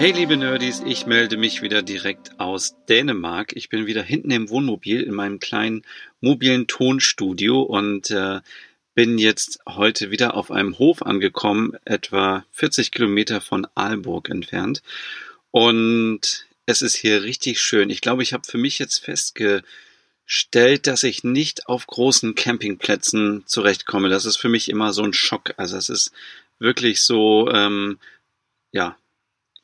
Hey liebe Nerdies, ich melde mich wieder direkt aus Dänemark. Ich bin wieder hinten im Wohnmobil in meinem kleinen mobilen Tonstudio und äh, bin jetzt heute wieder auf einem Hof angekommen, etwa 40 Kilometer von Aalborg entfernt. Und es ist hier richtig schön. Ich glaube, ich habe für mich jetzt festgestellt, dass ich nicht auf großen Campingplätzen zurechtkomme. Das ist für mich immer so ein Schock. Also es ist wirklich so, ähm, ja,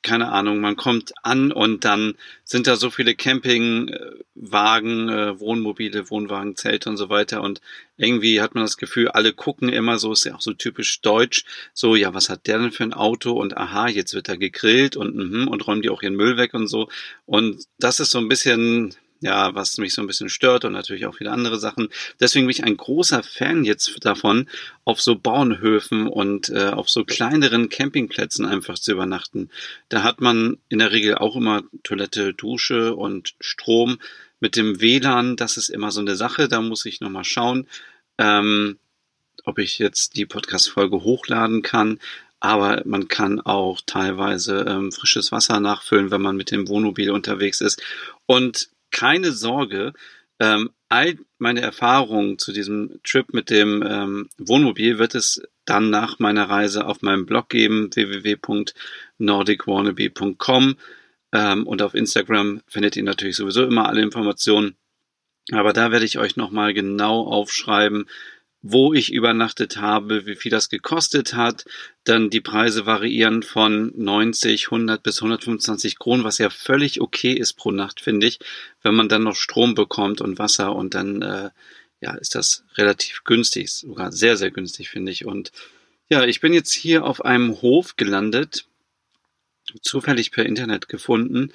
keine Ahnung, man kommt an und dann sind da so viele Campingwagen, äh, Wohnmobile, Wohnwagen, Zelte und so weiter. Und irgendwie hat man das Gefühl, alle gucken immer so, ist ja auch so typisch deutsch, so, ja, was hat der denn für ein Auto? Und aha, jetzt wird da gegrillt und, mhm, und räumen die auch ihren Müll weg und so. Und das ist so ein bisschen, ja, was mich so ein bisschen stört und natürlich auch viele andere Sachen. Deswegen bin ich ein großer Fan jetzt davon, auf so Bauernhöfen und äh, auf so kleineren Campingplätzen einfach zu übernachten. Da hat man in der Regel auch immer Toilette, Dusche und Strom. Mit dem WLAN, das ist immer so eine Sache, da muss ich nochmal schauen, ähm, ob ich jetzt die Podcast-Folge hochladen kann aber man kann auch teilweise ähm, frisches Wasser nachfüllen, wenn man mit dem Wohnmobil unterwegs ist. Und keine Sorge. Ähm, all meine Erfahrungen zu diesem Trip mit dem ähm, Wohnmobil wird es dann nach meiner Reise auf meinem Blog geben, www.nordicwannabe.com. Ähm, und auf Instagram findet ihr natürlich sowieso immer alle Informationen. Aber da werde ich euch nochmal genau aufschreiben, wo ich übernachtet habe, wie viel das gekostet hat. Dann die Preise variieren von 90, 100 bis 125 Kronen, was ja völlig okay ist pro Nacht, finde ich. Wenn man dann noch Strom bekommt und Wasser und dann, äh, ja, ist das relativ günstig, sogar sehr, sehr günstig, finde ich. Und ja, ich bin jetzt hier auf einem Hof gelandet, zufällig per Internet gefunden.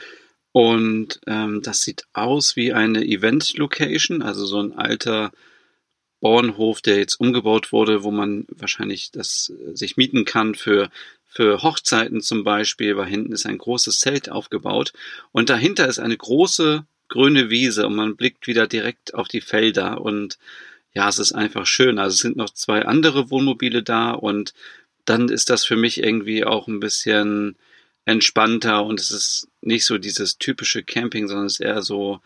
Und ähm, das sieht aus wie eine Event-Location, also so ein alter Bauernhof, der jetzt umgebaut wurde, wo man wahrscheinlich das äh, sich mieten kann für für Hochzeiten zum Beispiel, weil hinten ist ein großes Zelt aufgebaut und dahinter ist eine große grüne Wiese und man blickt wieder direkt auf die Felder und ja, es ist einfach schön. Also es sind noch zwei andere Wohnmobile da und dann ist das für mich irgendwie auch ein bisschen entspannter und es ist nicht so dieses typische Camping, sondern es ist eher so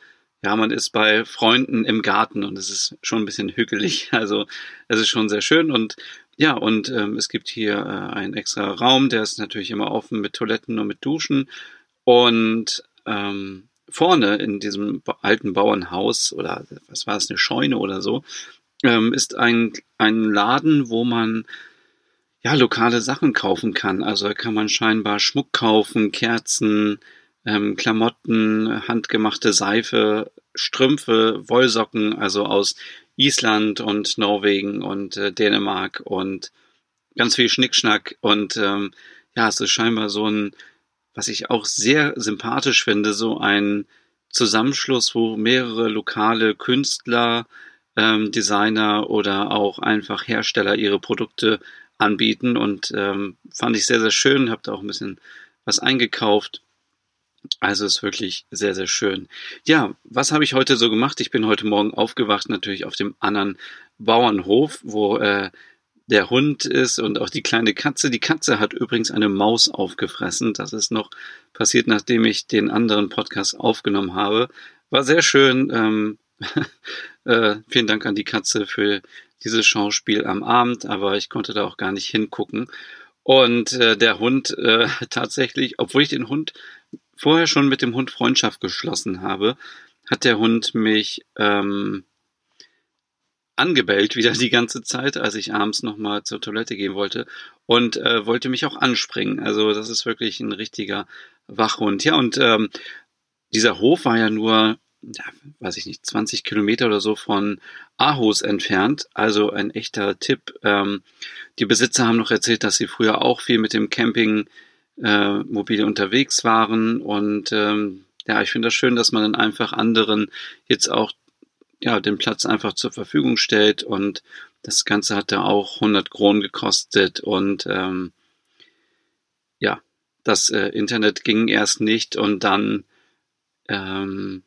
ja, man ist bei Freunden im Garten und es ist schon ein bisschen hügelig. Also es ist schon sehr schön und ja, und ähm, es gibt hier äh, einen extra Raum, der ist natürlich immer offen mit Toiletten und mit Duschen. Und ähm, vorne in diesem alten Bauernhaus oder was war es, eine Scheune oder so, ähm, ist ein, ein Laden, wo man ja lokale Sachen kaufen kann. Also da kann man scheinbar Schmuck kaufen, Kerzen, ähm, Klamotten, handgemachte Seife, Strümpfe, Wollsocken, also aus Island und Norwegen und äh, Dänemark und ganz viel Schnickschnack und ähm, ja, es ist scheinbar so ein, was ich auch sehr sympathisch finde, so ein Zusammenschluss, wo mehrere lokale Künstler, ähm, Designer oder auch einfach Hersteller ihre Produkte anbieten und ähm, fand ich sehr, sehr schön, habe da auch ein bisschen was eingekauft also ist wirklich sehr, sehr schön. Ja, was habe ich heute so gemacht? Ich bin heute Morgen aufgewacht, natürlich auf dem anderen Bauernhof, wo äh, der Hund ist und auch die kleine Katze. Die Katze hat übrigens eine Maus aufgefressen. Das ist noch passiert, nachdem ich den anderen Podcast aufgenommen habe. War sehr schön. Ähm, äh, vielen Dank an die Katze für dieses Schauspiel am Abend, aber ich konnte da auch gar nicht hingucken. Und äh, der Hund äh, tatsächlich, obwohl ich den Hund vorher schon mit dem Hund Freundschaft geschlossen habe, hat der Hund mich ähm, angebellt wieder die ganze Zeit, als ich abends nochmal zur Toilette gehen wollte und äh, wollte mich auch anspringen. Also das ist wirklich ein richtiger Wachhund. Ja, und ähm, dieser Hof war ja nur, ja, weiß ich nicht, 20 Kilometer oder so von Aarhus entfernt. Also ein echter Tipp. Ähm, die Besitzer haben noch erzählt, dass sie früher auch viel mit dem Camping äh, mobile unterwegs waren. Und ähm, ja, ich finde das schön, dass man dann einfach anderen jetzt auch ja, den Platz einfach zur Verfügung stellt. Und das Ganze hat da auch 100 Kronen gekostet. Und ähm, ja, das äh, Internet ging erst nicht. Und dann ähm,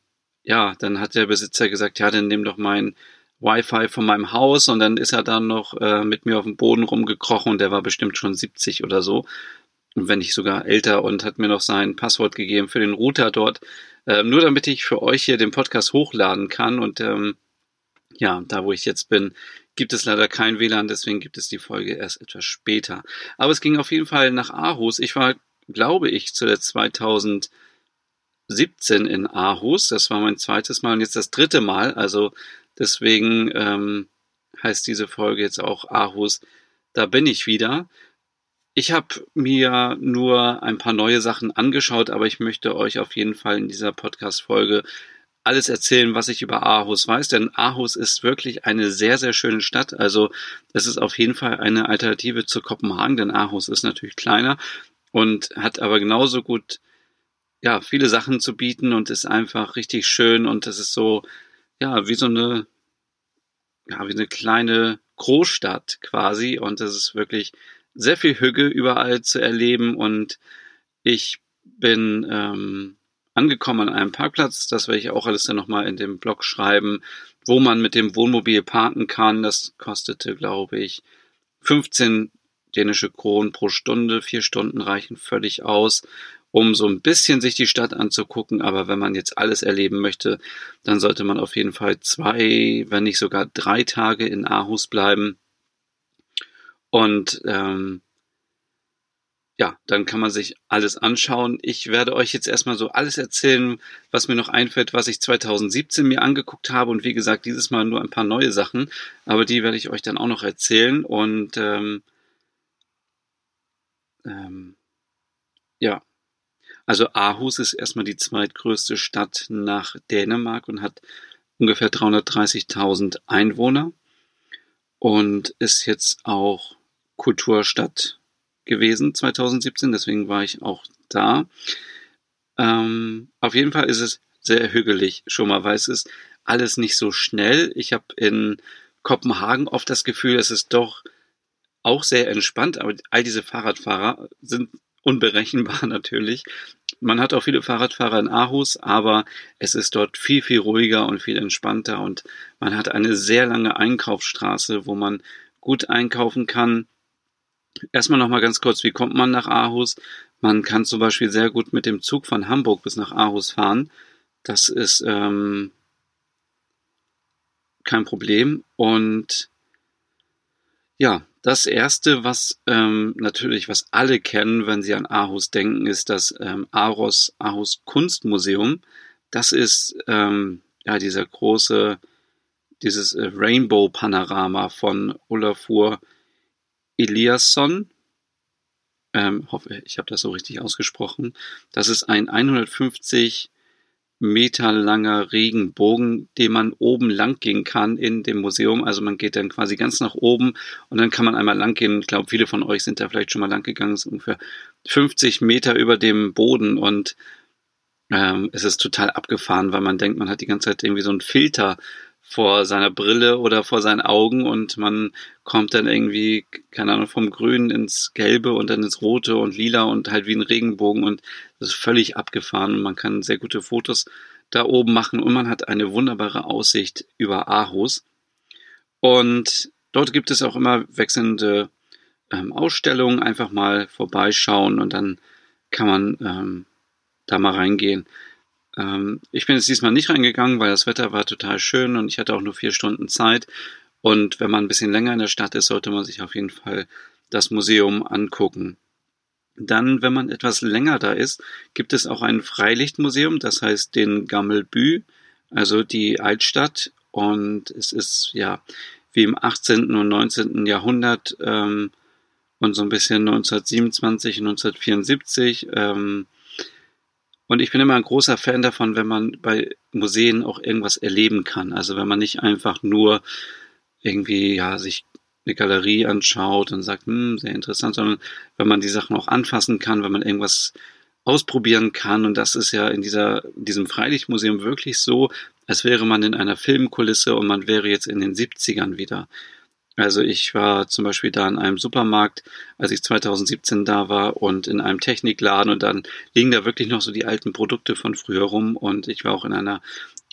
ja, dann hat der Besitzer gesagt, ja, dann nimm doch mein Wi-Fi von meinem Haus. Und dann ist er dann noch äh, mit mir auf dem Boden rumgekrochen. Und der war bestimmt schon 70 oder so wenn nicht sogar älter und hat mir noch sein Passwort gegeben für den Router dort, äh, nur damit ich für euch hier den Podcast hochladen kann und ähm, ja, da wo ich jetzt bin, gibt es leider kein WLAN, deswegen gibt es die Folge erst etwas später. Aber es ging auf jeden Fall nach Aarhus. Ich war, glaube ich, zu der 2017 in Aarhus. Das war mein zweites Mal und jetzt das dritte Mal. Also deswegen ähm, heißt diese Folge jetzt auch Aarhus. Da bin ich wieder. Ich habe mir nur ein paar neue Sachen angeschaut, aber ich möchte euch auf jeden Fall in dieser Podcast-Folge alles erzählen, was ich über Aarhus weiß, denn Aarhus ist wirklich eine sehr, sehr schöne Stadt. Also es ist auf jeden Fall eine Alternative zu Kopenhagen, denn Aarhus ist natürlich kleiner und hat aber genauso gut ja, viele Sachen zu bieten und ist einfach richtig schön und es ist so, ja, wie so eine, ja, wie eine kleine Großstadt quasi und es ist wirklich sehr viel Hügge überall zu erleben und ich bin ähm, angekommen an einem Parkplatz. Das werde ich auch alles dann nochmal in dem Blog schreiben, wo man mit dem Wohnmobil parken kann. Das kostete, glaube ich, 15 dänische Kronen pro Stunde. Vier Stunden reichen völlig aus, um so ein bisschen sich die Stadt anzugucken. Aber wenn man jetzt alles erleben möchte, dann sollte man auf jeden Fall zwei, wenn nicht sogar drei Tage in Aarhus bleiben. Und ähm, ja, dann kann man sich alles anschauen. Ich werde euch jetzt erstmal so alles erzählen, was mir noch einfällt, was ich 2017 mir angeguckt habe. Und wie gesagt, dieses Mal nur ein paar neue Sachen, aber die werde ich euch dann auch noch erzählen. Und ähm, ähm, ja, also Aarhus ist erstmal die zweitgrößte Stadt nach Dänemark und hat ungefähr 330.000 Einwohner und ist jetzt auch Kulturstadt gewesen 2017, deswegen war ich auch da. Ähm, auf jeden Fall ist es sehr hügelig schon mal, weil es ist alles nicht so schnell. Ich habe in Kopenhagen oft das Gefühl, es ist doch auch sehr entspannt, aber all diese Fahrradfahrer sind unberechenbar natürlich. Man hat auch viele Fahrradfahrer in Aarhus, aber es ist dort viel, viel ruhiger und viel entspannter und man hat eine sehr lange Einkaufsstraße, wo man gut einkaufen kann. Erstmal nochmal ganz kurz, wie kommt man nach Aarhus? Man kann zum Beispiel sehr gut mit dem Zug von Hamburg bis nach Aarhus fahren. Das ist ähm, kein Problem. Und ja, das erste, was ähm, natürlich, was alle kennen, wenn sie an Aarhus denken, ist das ähm, Aros Aarhus Kunstmuseum. Das ist ähm, ja dieser große, dieses äh, Rainbow Panorama von Olafur Eliasson, ähm, hoffe, ich habe das so richtig ausgesprochen. Das ist ein 150 Meter langer Regenbogen, den man oben lang gehen kann in dem Museum. Also man geht dann quasi ganz nach oben und dann kann man einmal lang gehen. Ich glaube, viele von euch sind da vielleicht schon mal lang gegangen. Es ist ungefähr 50 Meter über dem Boden und ähm, es ist total abgefahren, weil man denkt, man hat die ganze Zeit irgendwie so einen Filter vor seiner Brille oder vor seinen Augen und man kommt dann irgendwie, keine Ahnung, vom Grün ins Gelbe und dann ins Rote und Lila und halt wie ein Regenbogen und das ist völlig abgefahren und man kann sehr gute Fotos da oben machen und man hat eine wunderbare Aussicht über Aarhus. Und dort gibt es auch immer wechselnde ähm, Ausstellungen, einfach mal vorbeischauen und dann kann man ähm, da mal reingehen. Ähm, ich bin jetzt diesmal nicht reingegangen, weil das Wetter war total schön und ich hatte auch nur vier Stunden Zeit. Und wenn man ein bisschen länger in der Stadt ist, sollte man sich auf jeden Fall das Museum angucken. Dann, wenn man etwas länger da ist, gibt es auch ein Freilichtmuseum, das heißt den Gammelbü, also die Altstadt. Und es ist ja wie im 18. und 19. Jahrhundert ähm, und so ein bisschen 1927, 1974. Ähm, und ich bin immer ein großer Fan davon, wenn man bei Museen auch irgendwas erleben kann. Also wenn man nicht einfach nur irgendwie, ja, sich eine Galerie anschaut und sagt, hm, sehr interessant, sondern wenn man die Sachen auch anfassen kann, wenn man irgendwas ausprobieren kann. Und das ist ja in dieser, diesem Freilichtmuseum wirklich so, als wäre man in einer Filmkulisse und man wäre jetzt in den 70ern wieder. Also ich war zum Beispiel da in einem Supermarkt, als ich 2017 da war und in einem Technikladen und dann liegen da wirklich noch so die alten Produkte von früher rum und ich war auch in einer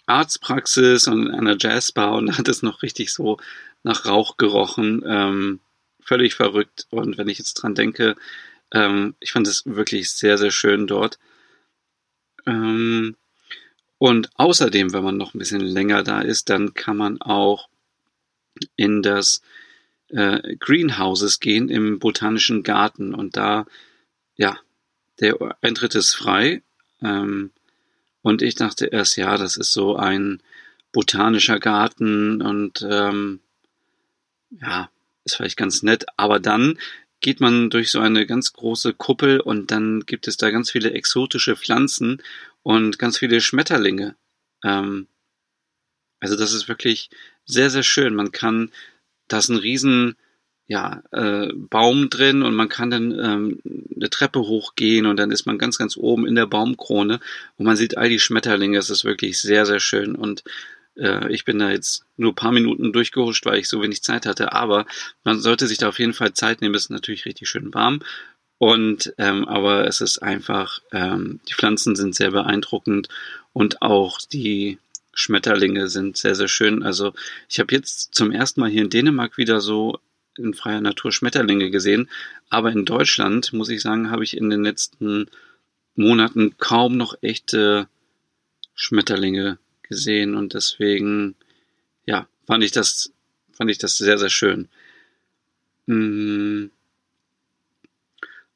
Arztpraxis und in einer Jazzbar und da hat es noch richtig so nach Rauch gerochen. Ähm, völlig verrückt und wenn ich jetzt dran denke, ähm, ich fand es wirklich sehr, sehr schön dort. Ähm, und außerdem, wenn man noch ein bisschen länger da ist, dann kann man auch in das äh, Greenhouses gehen im Botanischen Garten und da, ja, der Eintritt ist frei. Ähm, und ich dachte erst, ja, das ist so ein botanischer Garten und ähm, ja, ist vielleicht ganz nett. Aber dann geht man durch so eine ganz große Kuppel und dann gibt es da ganz viele exotische Pflanzen und ganz viele Schmetterlinge. Ähm, also das ist wirklich sehr, sehr schön. Man kann, da ist ein riesen ja, äh, Baum drin und man kann dann ähm, eine Treppe hochgehen und dann ist man ganz, ganz oben in der Baumkrone und man sieht all die Schmetterlinge. Es ist wirklich sehr, sehr schön und äh, ich bin da jetzt nur ein paar Minuten durchgehuscht, weil ich so wenig Zeit hatte, aber man sollte sich da auf jeden Fall Zeit nehmen. Es ist natürlich richtig schön warm und ähm, aber es ist einfach, ähm, die Pflanzen sind sehr beeindruckend und auch die Schmetterlinge sind sehr, sehr schön. Also ich habe jetzt zum ersten Mal hier in Dänemark wieder so in freier Natur Schmetterlinge gesehen. Aber in Deutschland, muss ich sagen, habe ich in den letzten Monaten kaum noch echte Schmetterlinge gesehen. Und deswegen, ja, fand ich das, fand ich das sehr, sehr schön. Hm.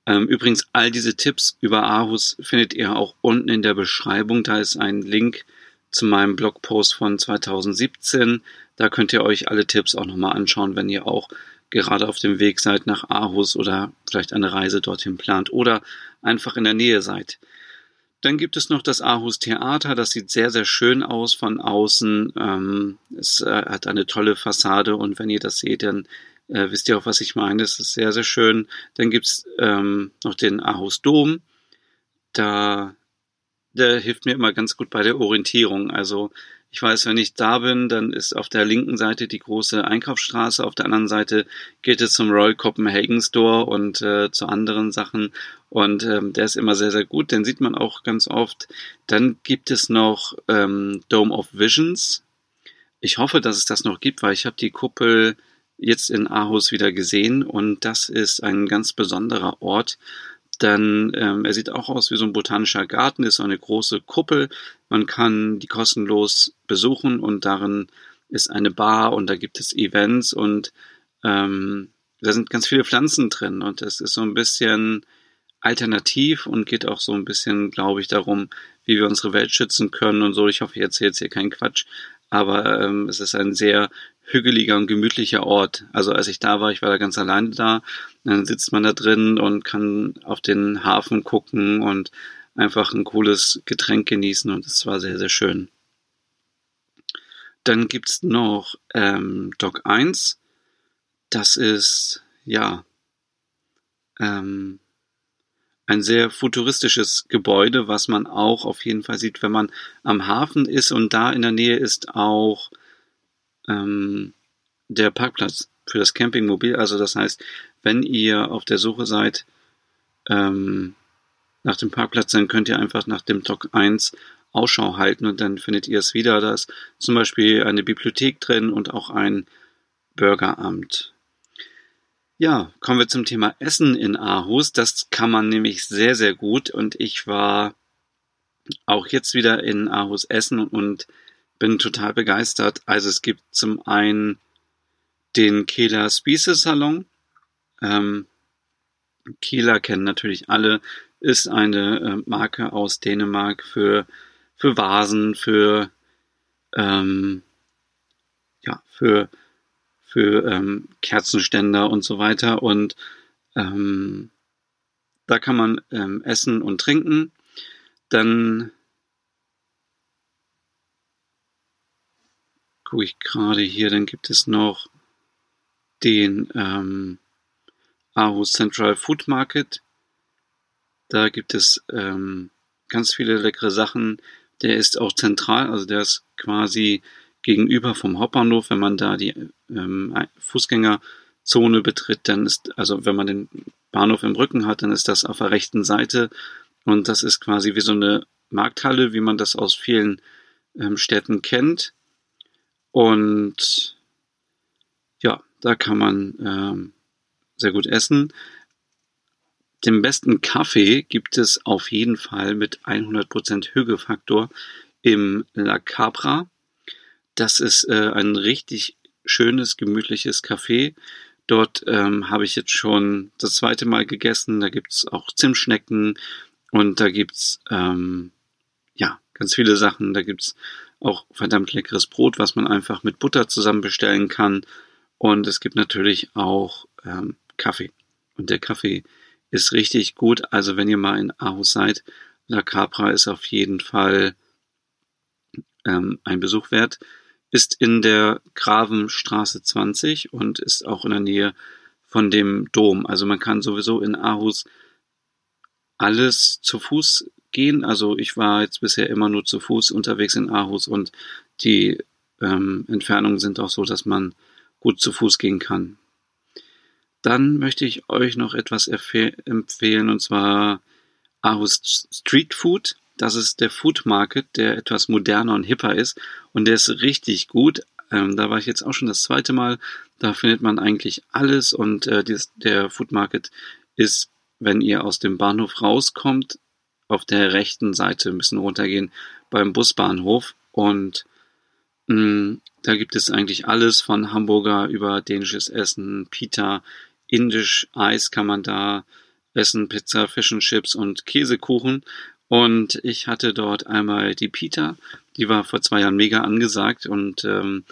Ähm, übrigens, all diese Tipps über Aarhus findet ihr auch unten in der Beschreibung. Da ist ein Link zu meinem Blogpost von 2017. Da könnt ihr euch alle Tipps auch nochmal anschauen, wenn ihr auch gerade auf dem Weg seid nach Aarhus oder vielleicht eine Reise dorthin plant oder einfach in der Nähe seid. Dann gibt es noch das Aarhus Theater, das sieht sehr, sehr schön aus von außen. Ähm, es äh, hat eine tolle Fassade und wenn ihr das seht, dann äh, wisst ihr auch, was ich meine. Es ist sehr, sehr schön. Dann gibt's ähm, noch den Aarhus Dom. Da der hilft mir immer ganz gut bei der Orientierung. Also ich weiß, wenn ich da bin, dann ist auf der linken Seite die große Einkaufsstraße, auf der anderen Seite geht es zum Royal Copenhagen Store und äh, zu anderen Sachen. Und ähm, der ist immer sehr, sehr gut. Den sieht man auch ganz oft. Dann gibt es noch ähm, Dome of Visions. Ich hoffe, dass es das noch gibt, weil ich habe die Kuppel jetzt in Aarhus wieder gesehen und das ist ein ganz besonderer Ort. Dann, ähm, er sieht auch aus wie so ein botanischer Garten, ist so eine große Kuppel. Man kann die kostenlos besuchen und darin ist eine Bar und da gibt es Events und ähm, da sind ganz viele Pflanzen drin und es ist so ein bisschen alternativ und geht auch so ein bisschen, glaube ich, darum, wie wir unsere Welt schützen können und so. Ich hoffe, ich erzähle jetzt hier keinen Quatsch, aber ähm, es ist ein sehr hügeliger und gemütlicher Ort. Also als ich da war, ich war da ganz alleine da, dann sitzt man da drin und kann auf den Hafen gucken und einfach ein cooles Getränk genießen und es war sehr, sehr schön. Dann gibt's noch ähm, Dock 1. Das ist, ja, ähm, ein sehr futuristisches Gebäude, was man auch auf jeden Fall sieht, wenn man am Hafen ist und da in der Nähe ist auch ähm, der Parkplatz für das Campingmobil. Also das heißt, wenn ihr auf der Suche seid ähm, nach dem Parkplatz, dann könnt ihr einfach nach dem Dock 1 Ausschau halten und dann findet ihr es wieder. Da ist zum Beispiel eine Bibliothek drin und auch ein Bürgeramt. Ja, kommen wir zum Thema Essen in Aarhus. Das kann man nämlich sehr, sehr gut und ich war auch jetzt wieder in Aarhus essen und bin total begeistert. Also es gibt zum einen den Kieler Spiese Salon. Ähm, Kieler kennen natürlich alle, ist eine äh, Marke aus Dänemark für, für Vasen, für, ähm, ja, für, für ähm, Kerzenständer und so weiter. Und ähm, da kann man ähm, essen und trinken. Dann gucke ich gerade hier, dann gibt es noch den ähm, Aarhus Central Food Market. Da gibt es ähm, ganz viele leckere Sachen. Der ist auch zentral, also der ist quasi gegenüber vom Hauptbahnhof. Wenn man da die ähm, Fußgängerzone betritt, dann ist, also wenn man den Bahnhof im Rücken hat, dann ist das auf der rechten Seite. Und das ist quasi wie so eine Markthalle, wie man das aus vielen ähm, Städten kennt. Und ja, da kann man ähm, sehr gut essen. Den besten Kaffee gibt es auf jeden Fall mit 100% Hügefaktor im La Capra. Das ist äh, ein richtig schönes, gemütliches Café. Dort ähm, habe ich jetzt schon das zweite Mal gegessen. Da gibt es auch Zimtschnecken und da gibt's ähm, ja ganz viele Sachen. Da gibt es auch verdammt leckeres Brot, was man einfach mit Butter zusammen bestellen kann. Und es gibt natürlich auch ähm, Kaffee. Und der Kaffee ist richtig gut. Also wenn ihr mal in Aarhus seid, La Capra ist auf jeden Fall ähm, ein Besuch wert. Ist in der Gravenstraße 20 und ist auch in der Nähe von dem Dom. Also man kann sowieso in Aarhus alles zu Fuß gehen. Also ich war jetzt bisher immer nur zu Fuß unterwegs in Aarhus und die ähm, Entfernungen sind auch so, dass man gut zu Fuß gehen kann. Dann möchte ich euch noch etwas empfehlen und zwar Aarhus Street Food. Das ist der Food Market, der etwas moderner und hipper ist und der ist richtig gut. Ähm, da war ich jetzt auch schon das zweite Mal. Da findet man eigentlich alles und äh, dies, der Food Market ist, wenn ihr aus dem Bahnhof rauskommt, auf der rechten Seite ein bisschen runtergehen beim Busbahnhof und mh, mm, da gibt es eigentlich alles von Hamburger über dänisches Essen, Pita, indisch Eis kann man da essen, Pizza, Fish Chips und Käsekuchen. Und ich hatte dort einmal die Pita, die war vor zwei Jahren mega angesagt und ähm,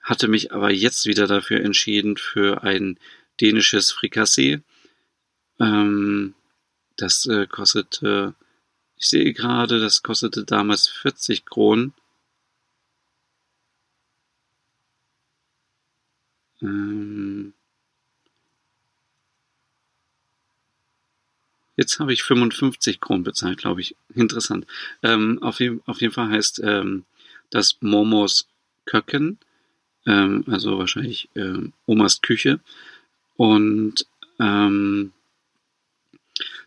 hatte mich aber jetzt wieder dafür entschieden für ein dänisches Frikassee. Ähm, das äh, kostete, ich sehe gerade, das kostete damals 40 Kronen. Ähm, Jetzt habe ich 55 Kronen bezahlt, glaube ich. Interessant. Ähm, auf, je, auf, jeden Fall heißt ähm, das Momos Köcken, ähm, also wahrscheinlich ähm, Omas Küche. Und ähm,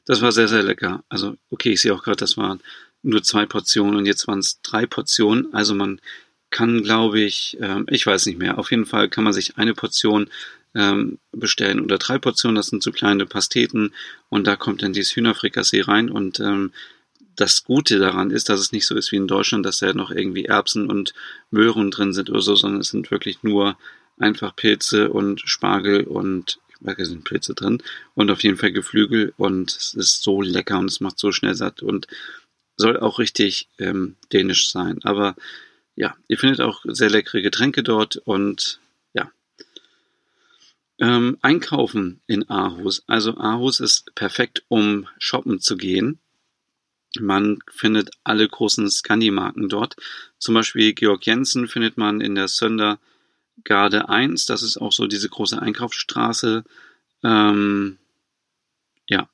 das war sehr, sehr lecker. Also, okay, ich sehe auch gerade, das waren nur zwei Portionen und jetzt waren es drei Portionen. Also man kann, glaube ich, ähm, ich weiß nicht mehr. Auf jeden Fall kann man sich eine Portion ähm, bestellen oder drei Portionen. Das sind so kleine Pasteten und da kommt dann dieses Hühnerfrikassee rein und ähm, das Gute daran ist, dass es nicht so ist wie in Deutschland, dass da noch irgendwie Erbsen und Möhren drin sind oder so, sondern es sind wirklich nur einfach Pilze und Spargel und es sind Pilze drin und auf jeden Fall Geflügel und es ist so lecker und es macht so schnell satt und soll auch richtig ähm, dänisch sein. Aber ja, ihr findet auch sehr leckere Getränke dort und. Ähm, einkaufen in Aarhus. Also Aarhus ist perfekt, um shoppen zu gehen. Man findet alle großen Scandi-Marken dort. Zum Beispiel Georg Jensen findet man in der Söndergarde 1. Das ist auch so diese große Einkaufsstraße. Ähm, ja,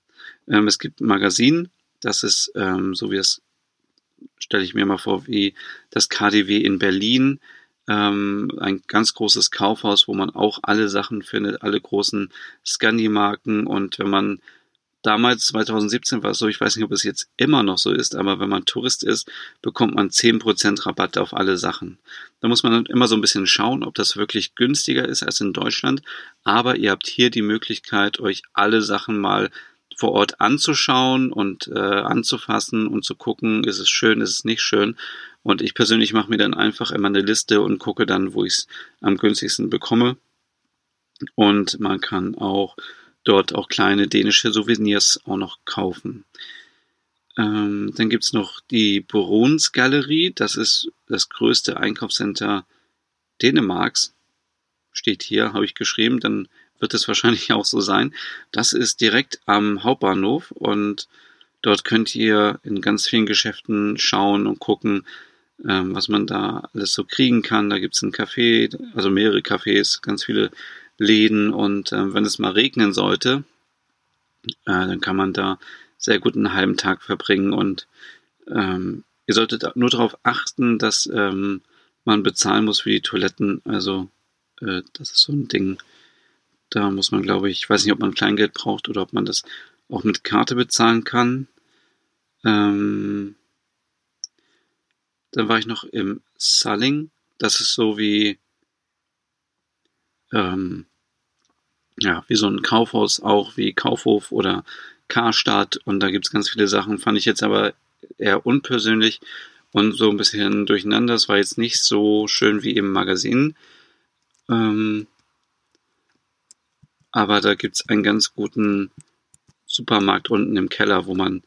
ähm, es gibt ein Magazin. Das ist, ähm, so wie es stelle ich mir mal vor, wie das KDW in Berlin, ähm, ein ganz großes Kaufhaus, wo man auch alle Sachen findet, alle großen Scandi-Marken und wenn man damals 2017 war es so, ich weiß nicht, ob es jetzt immer noch so ist, aber wenn man Tourist ist, bekommt man 10% Rabatt auf alle Sachen. Da muss man immer so ein bisschen schauen, ob das wirklich günstiger ist als in Deutschland, aber ihr habt hier die Möglichkeit, euch alle Sachen mal vor Ort anzuschauen und äh, anzufassen und zu gucken, ist es schön, ist es nicht schön. Und ich persönlich mache mir dann einfach immer eine Liste und gucke dann, wo ich es am günstigsten bekomme. Und man kann auch dort auch kleine dänische Souvenirs auch noch kaufen. Ähm, dann gibt's noch die Bruns Galerie. Das ist das größte Einkaufscenter Dänemarks. Steht hier, habe ich geschrieben. Dann wird es wahrscheinlich auch so sein. Das ist direkt am Hauptbahnhof und dort könnt ihr in ganz vielen Geschäften schauen und gucken, ähm, was man da alles so kriegen kann. Da gibt es ein Café, also mehrere Cafés, ganz viele Läden und äh, wenn es mal regnen sollte, äh, dann kann man da sehr gut einen halben Tag verbringen und ähm, ihr solltet nur darauf achten, dass ähm, man bezahlen muss für die Toiletten. Also äh, das ist so ein Ding. Da muss man, glaube ich, ich weiß nicht, ob man Kleingeld braucht oder ob man das auch mit Karte bezahlen kann. Ähm, dann war ich noch im Sulling. Das ist so wie, ähm, ja, wie so ein Kaufhaus, auch wie Kaufhof oder Karstadt. Und da gibt es ganz viele Sachen. Fand ich jetzt aber eher unpersönlich und so ein bisschen durcheinander. Es war jetzt nicht so schön wie im Magazin. Ähm, aber da gibt es einen ganz guten Supermarkt unten im Keller, wo man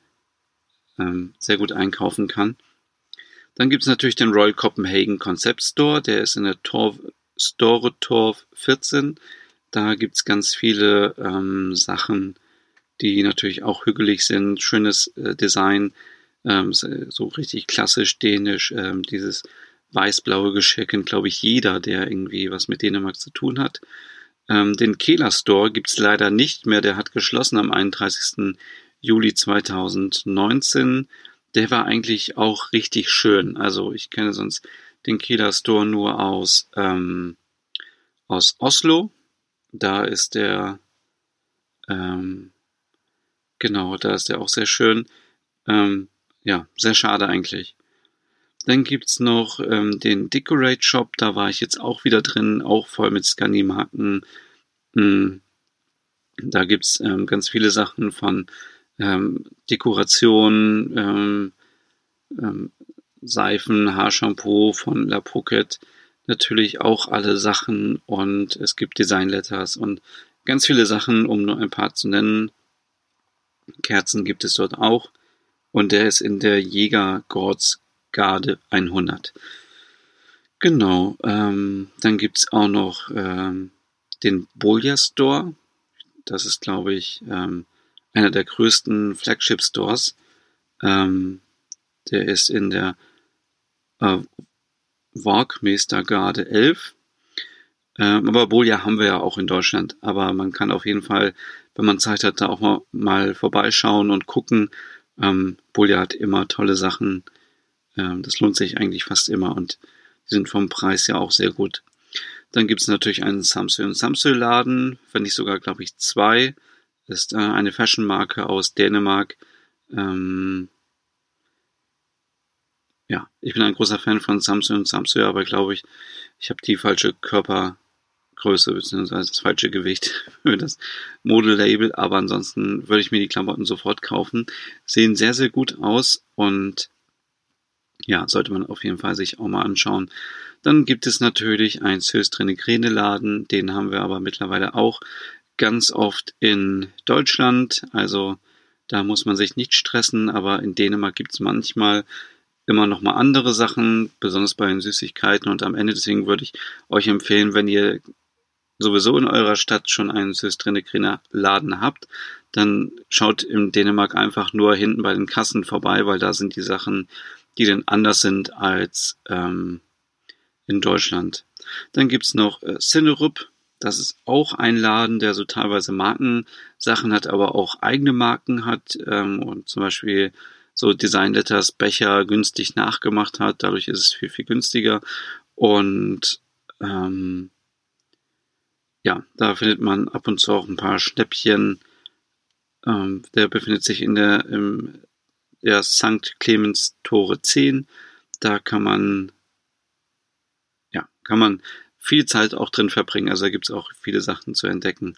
ähm, sehr gut einkaufen kann. Dann gibt es natürlich den Royal Copenhagen Concept Store, der ist in der Tor, Store Torf 14. Da gibt es ganz viele ähm, Sachen, die natürlich auch hügelig sind, schönes äh, Design, ähm, so richtig klassisch dänisch, ähm, dieses weiß-blaue Geschirr kennt, glaube ich, jeder, der irgendwie was mit Dänemark zu tun hat. Ähm, den Kehler Store gibt's leider nicht mehr, der hat geschlossen am 31. Juli 2019. Der war eigentlich auch richtig schön. Also ich kenne sonst den Kehler Store nur aus, ähm, aus Oslo. Da ist der, ähm, genau, da ist der auch sehr schön. Ähm, ja, sehr schade eigentlich. Dann gibt's noch ähm, den Decorate Shop, da war ich jetzt auch wieder drin, auch voll mit Scandi-Marken. Mhm. Da gibt's ähm, ganz viele Sachen von ähm, Dekoration, ähm, ähm, Seifen, Haarshampoo von La Pocket, natürlich auch alle Sachen und es gibt Design Letters und ganz viele Sachen, um nur ein paar zu nennen. Kerzen gibt es dort auch und der ist in der Jägergordsgarde 100. Genau, ähm, dann gibt's auch noch ähm, den Bolia Store. Das ist, glaube ich, ähm, einer der größten Flagship Stores. Ähm, der ist in der äh, Walkmeestergarde 11. Ähm, aber Bolia haben wir ja auch in Deutschland. Aber man kann auf jeden Fall, wenn man Zeit hat, da auch mal, mal vorbeischauen und gucken, ähm, Bulja hat immer tolle Sachen. Ähm, das lohnt sich eigentlich fast immer und die sind vom Preis ja auch sehr gut. Dann gibt es natürlich einen Samsung Samsung Laden, wenn ich sogar, glaube ich, zwei. Ist äh, eine Fashion-Marke aus Dänemark. Ähm, ja, ich bin ein großer Fan von Samsung und Samsung, aber glaube ich, ich habe die falsche Körper, Größe beziehungsweise das falsche Gewicht für das Modelabel, aber ansonsten würde ich mir die Klamotten sofort kaufen. Sehen sehr, sehr gut aus und ja, sollte man auf jeden Fall sich auch mal anschauen. Dann gibt es natürlich ein Söstrene Laden, den haben wir aber mittlerweile auch ganz oft in Deutschland. Also da muss man sich nicht stressen, aber in Dänemark gibt es manchmal immer noch mal andere Sachen, besonders bei den Süßigkeiten und am Ende deswegen würde ich euch empfehlen, wenn ihr sowieso in eurer Stadt schon einen Systrenekrener Laden habt, dann schaut in Dänemark einfach nur hinten bei den Kassen vorbei, weil da sind die Sachen, die dann anders sind als ähm, in Deutschland. Dann gibt's noch äh, Cinerup. Das ist auch ein Laden, der so teilweise Markensachen hat, aber auch eigene Marken hat ähm, und zum Beispiel so Design Letters Becher günstig nachgemacht hat. Dadurch ist es viel, viel günstiger. Und ähm, ja, da findet man ab und zu auch ein paar Schnäppchen. Ähm, der befindet sich in der, im, der St. Clemens Tore 10. Da kann man, ja, kann man viel Zeit auch drin verbringen. Also da gibt es auch viele Sachen zu entdecken.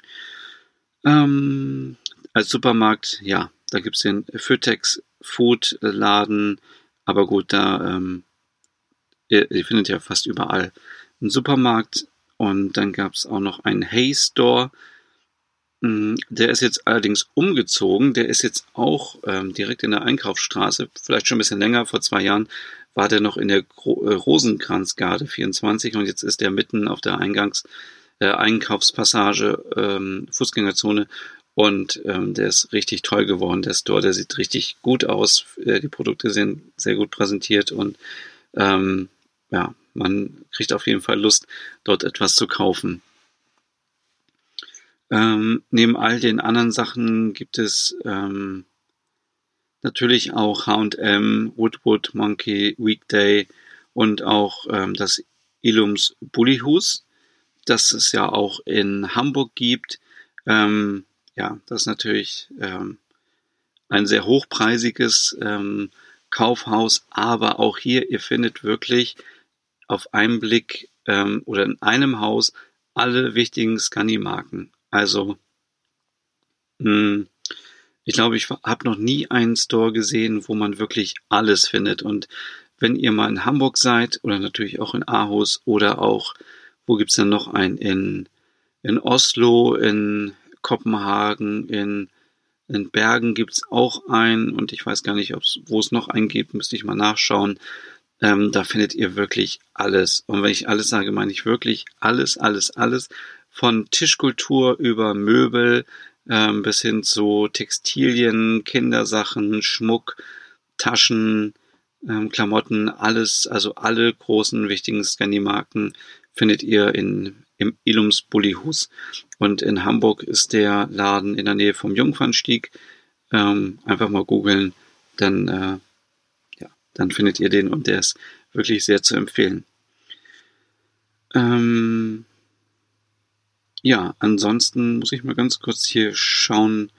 Ähm, als Supermarkt, ja, da gibt es den Fötex Food Laden. Aber gut, da, ähm, ihr, ihr findet ja fast überall einen Supermarkt und dann gab es auch noch einen Hay Store. Mm, der ist jetzt allerdings umgezogen. Der ist jetzt auch ähm, direkt in der Einkaufsstraße, vielleicht schon ein bisschen länger. Vor zwei Jahren war der noch in der Gro äh, Rosenkranzgarde 24 und jetzt ist der mitten auf der Eingangs äh, Einkaufspassage, ähm, Fußgängerzone und ähm, der ist richtig toll geworden. Der Store, der sieht richtig gut aus. Äh, die Produkte sind sehr gut präsentiert und ähm, ja, man kriegt auf jeden Fall Lust, dort etwas zu kaufen. Ähm, neben all den anderen Sachen gibt es ähm, Natürlich auch H&M, Woodwood, Monkey, Weekday und auch ähm, das Ilums Bullihus, das es ja auch in Hamburg gibt. Ähm, ja, das ist natürlich ähm, ein sehr hochpreisiges ähm, Kaufhaus, aber auch hier, ihr findet wirklich auf einen Blick ähm, oder in einem Haus alle wichtigen Scani-Marken. Also, mh, hm, ich glaube, ich habe noch nie einen Store gesehen, wo man wirklich alles findet. Und wenn ihr mal in Hamburg seid oder natürlich auch in Aarhus oder auch, wo gibt's denn noch einen? In, in Oslo, in Kopenhagen, in, in Bergen gibt's auch einen und ich weiß gar nicht, wo es noch einen gibt, müsste ich mal nachschauen. Ähm, da findet ihr wirklich alles. Und wenn ich alles sage, meine ich wirklich alles, alles, alles. Von Tischkultur über Möbel, ähm, bis hin zu Textilien, Kindersachen, Schmuck, Taschen, ähm, Klamotten, alles, also alle großen wichtigen Scandi-Marken findet ihr in, im Ilums Bullihus. Und in Hamburg ist der Laden in der Nähe vom Jungfernstieg. Ähm, einfach mal googeln, dann, äh, ja, dann findet ihr den und der ist wirklich sehr zu empfehlen. Ähm, ja, ansonsten muss ich mal ganz kurz hier schauen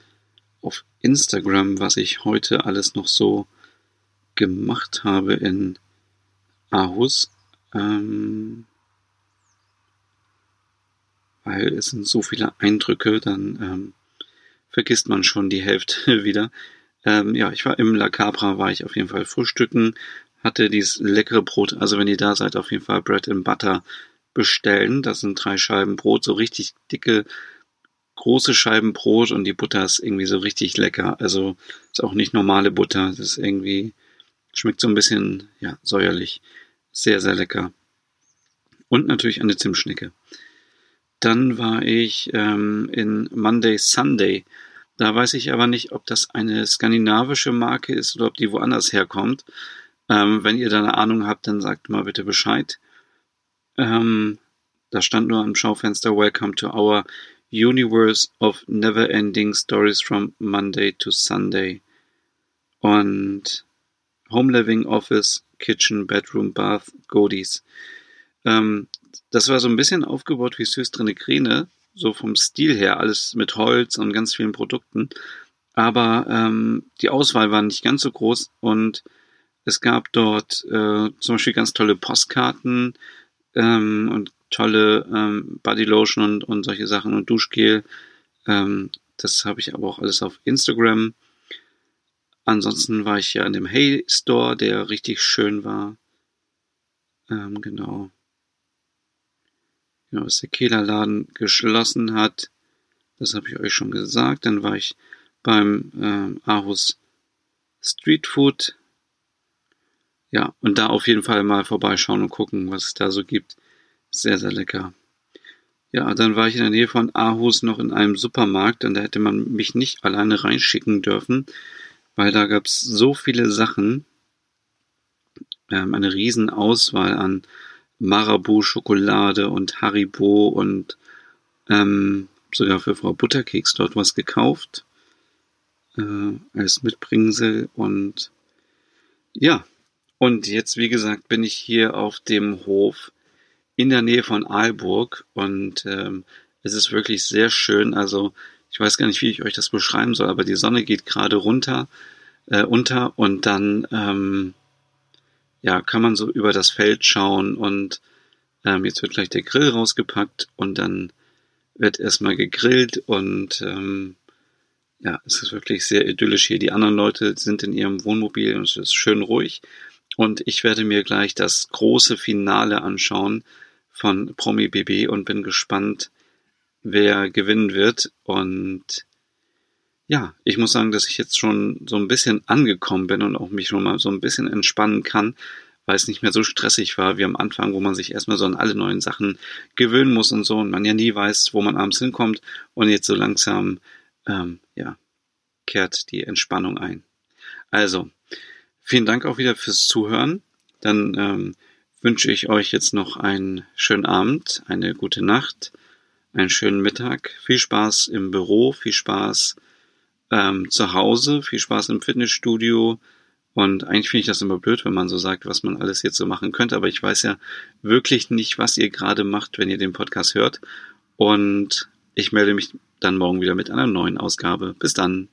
auf Instagram, was ich heute alles noch so gemacht habe in Aarhus. Ähm, weil es sind so viele Eindrücke, dann ähm, vergisst man schon die Hälfte wieder. Ähm, ja, ich war im La Cabra, war ich auf jeden Fall frühstücken, hatte dieses leckere Brot. Also wenn ihr da seid, auf jeden Fall Bread and Butter bestellen. Das sind drei Scheiben Brot, so richtig dicke, große Scheiben Brot und die Butter ist irgendwie so richtig lecker. Also ist auch nicht normale Butter. Das ist irgendwie, schmeckt so ein bisschen, ja, säuerlich. Sehr, sehr lecker. Und natürlich eine Zimtschnecke. Dann war ich ähm, in Monday Sunday. Da weiß ich aber nicht, ob das eine skandinavische Marke ist oder ob die woanders herkommt. Ähm, wenn ihr da eine Ahnung habt, dann sagt mal bitte Bescheid. Ähm, da stand nur am Schaufenster Welcome to our Universe of Never-Ending Stories from Monday to Sunday. Und Home Living, Office, Kitchen, Bedroom, Bath, Goodies. Ähm, das war so ein bisschen aufgebaut wie Süßdrine Grine, so vom Stil her, alles mit Holz und ganz vielen Produkten. Aber ähm, die Auswahl war nicht ganz so groß und es gab dort äh, zum Beispiel ganz tolle Postkarten, ähm, und tolle ähm, Bodylotion und, und solche Sachen und Duschgel. Ähm, das habe ich aber auch alles auf Instagram. Ansonsten war ich ja in dem Hey Store, der richtig schön war. Ähm, genau. Genau, dass der Kehlerladen geschlossen hat. Das habe ich euch schon gesagt. Dann war ich beim ähm, Aarhus Street Food ja, und da auf jeden Fall mal vorbeischauen und gucken, was es da so gibt. Sehr, sehr lecker. Ja, dann war ich in der Nähe von Aarhus noch in einem Supermarkt und da hätte man mich nicht alleine reinschicken dürfen, weil da gab es so viele Sachen. Ähm, eine riesen Auswahl an Marabu-Schokolade und Haribo und ähm, sogar für Frau Butterkeks dort was gekauft äh, als Mitbringsel und ja, und jetzt, wie gesagt, bin ich hier auf dem Hof in der Nähe von Aalburg und ähm, es ist wirklich sehr schön. Also ich weiß gar nicht, wie ich euch das beschreiben soll, aber die Sonne geht gerade runter, äh, unter und dann ähm, ja kann man so über das Feld schauen und ähm, jetzt wird gleich der Grill rausgepackt und dann wird erstmal gegrillt und ähm, ja, es ist wirklich sehr idyllisch hier. Die anderen Leute sind in ihrem Wohnmobil und es ist schön ruhig. Und ich werde mir gleich das große Finale anschauen von Promi BB und bin gespannt, wer gewinnen wird. Und ja, ich muss sagen, dass ich jetzt schon so ein bisschen angekommen bin und auch mich schon mal so ein bisschen entspannen kann, weil es nicht mehr so stressig war wie am Anfang, wo man sich erstmal so an alle neuen Sachen gewöhnen muss und so und man ja nie weiß, wo man abends hinkommt. Und jetzt so langsam, ähm, ja, kehrt die Entspannung ein. Also, Vielen Dank auch wieder fürs Zuhören. Dann ähm, wünsche ich euch jetzt noch einen schönen Abend, eine gute Nacht, einen schönen Mittag, viel Spaß im Büro, viel Spaß ähm, zu Hause, viel Spaß im Fitnessstudio. Und eigentlich finde ich das immer blöd, wenn man so sagt, was man alles jetzt so machen könnte. Aber ich weiß ja wirklich nicht, was ihr gerade macht, wenn ihr den Podcast hört. Und ich melde mich dann morgen wieder mit einer neuen Ausgabe. Bis dann.